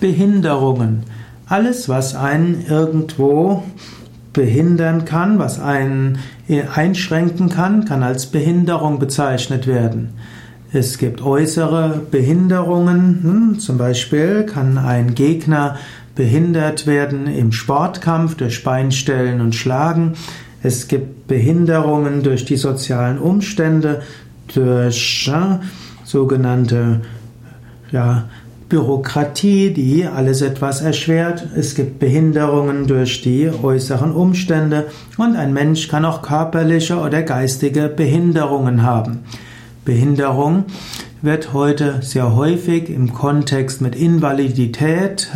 Behinderungen. Alles, was einen irgendwo behindern kann, was einen einschränken kann, kann als Behinderung bezeichnet werden. Es gibt äußere Behinderungen, hm, zum Beispiel kann ein Gegner behindert werden im Sportkampf durch Beinstellen und Schlagen. Es gibt Behinderungen durch die sozialen Umstände, durch äh, sogenannte ja, Bürokratie, die alles etwas erschwert. Es gibt Behinderungen durch die äußeren Umstände und ein Mensch kann auch körperliche oder geistige Behinderungen haben. Behinderung wird heute sehr häufig im Kontext mit Invalidität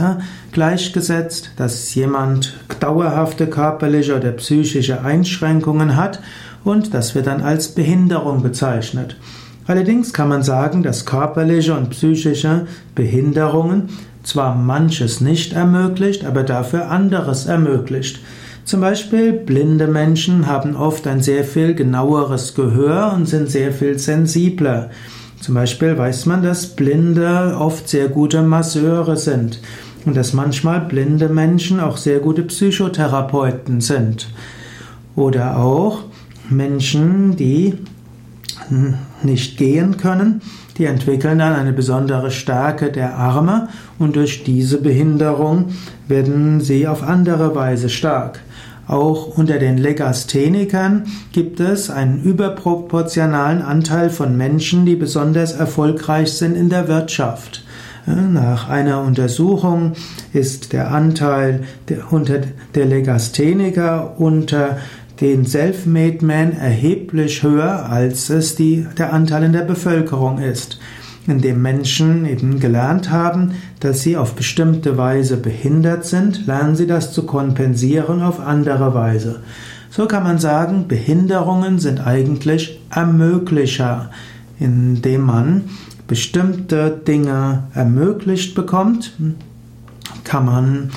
gleichgesetzt, dass jemand dauerhafte körperliche oder psychische Einschränkungen hat und das wird dann als Behinderung bezeichnet. Allerdings kann man sagen, dass körperliche und psychische Behinderungen zwar manches nicht ermöglicht, aber dafür anderes ermöglicht. Zum Beispiel blinde Menschen haben oft ein sehr viel genaueres Gehör und sind sehr viel sensibler. Zum Beispiel weiß man, dass Blinde oft sehr gute Masseure sind und dass manchmal blinde Menschen auch sehr gute Psychotherapeuten sind. Oder auch Menschen, die nicht gehen können, die entwickeln dann eine besondere Stärke der Arme und durch diese Behinderung werden sie auf andere Weise stark. Auch unter den Legasthenikern gibt es einen überproportionalen Anteil von Menschen, die besonders erfolgreich sind in der Wirtschaft. Nach einer Untersuchung ist der Anteil der, unter der Legastheniker unter den Self-Made Man erheblich höher, als es die, der Anteil in der Bevölkerung ist, indem Menschen eben gelernt haben, dass sie auf bestimmte Weise behindert sind, lernen sie das zu kompensieren auf andere Weise. So kann man sagen, Behinderungen sind eigentlich Ermöglicher, indem man bestimmte Dinge ermöglicht bekommt, kann man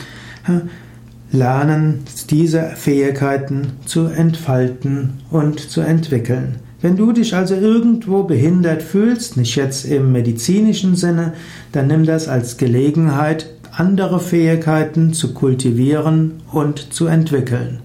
lernen, diese Fähigkeiten zu entfalten und zu entwickeln. Wenn du dich also irgendwo behindert fühlst, nicht jetzt im medizinischen Sinne, dann nimm das als Gelegenheit, andere Fähigkeiten zu kultivieren und zu entwickeln.